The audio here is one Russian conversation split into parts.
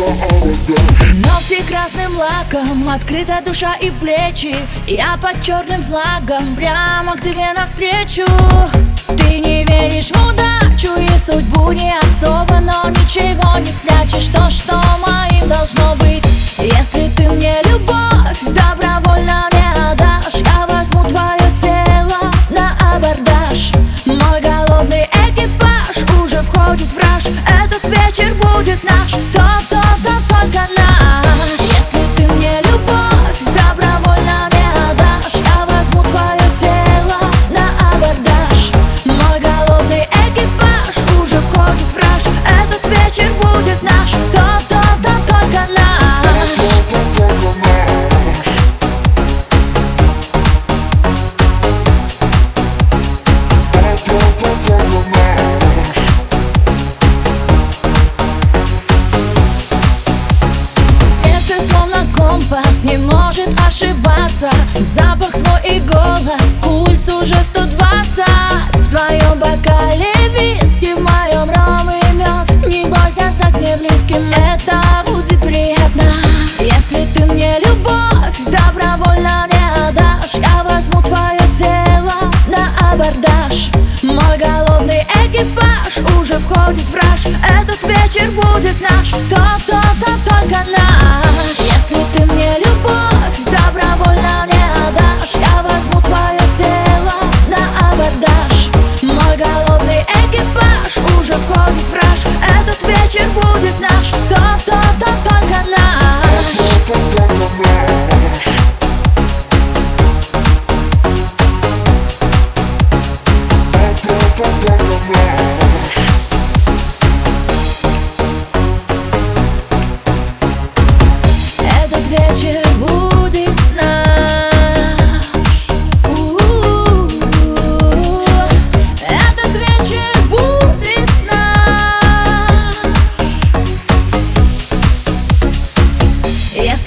Ногти красным лаком, открыта душа и плечи. Я под черным флагом, прямо к тебе навстречу. Ты не веришь в удачу и судьбу не особо Но ничего не спрячешь, то, что моим должно быть. Если ты мне любовь добровольно не отдашь Я возьму твое тело на абордаж. Мой голодный экипаж уже входит в раж наш, то, то, то только наш Сердце словно компас не может ошибаться. Запах твой и голос, пульс уже 120 уже входит в раж. Этот вечер будет наш, то, то, то только наш. Если ты мне любовь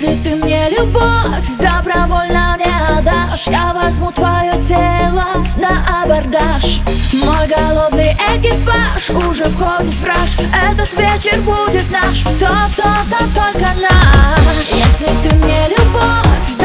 Если ты мне любовь добровольно не отдашь Я возьму твое тело на абордаж. Мой голодный экипаж уже входит в раж Этот вечер будет наш, то-то-то только наш. Если ты мне любовь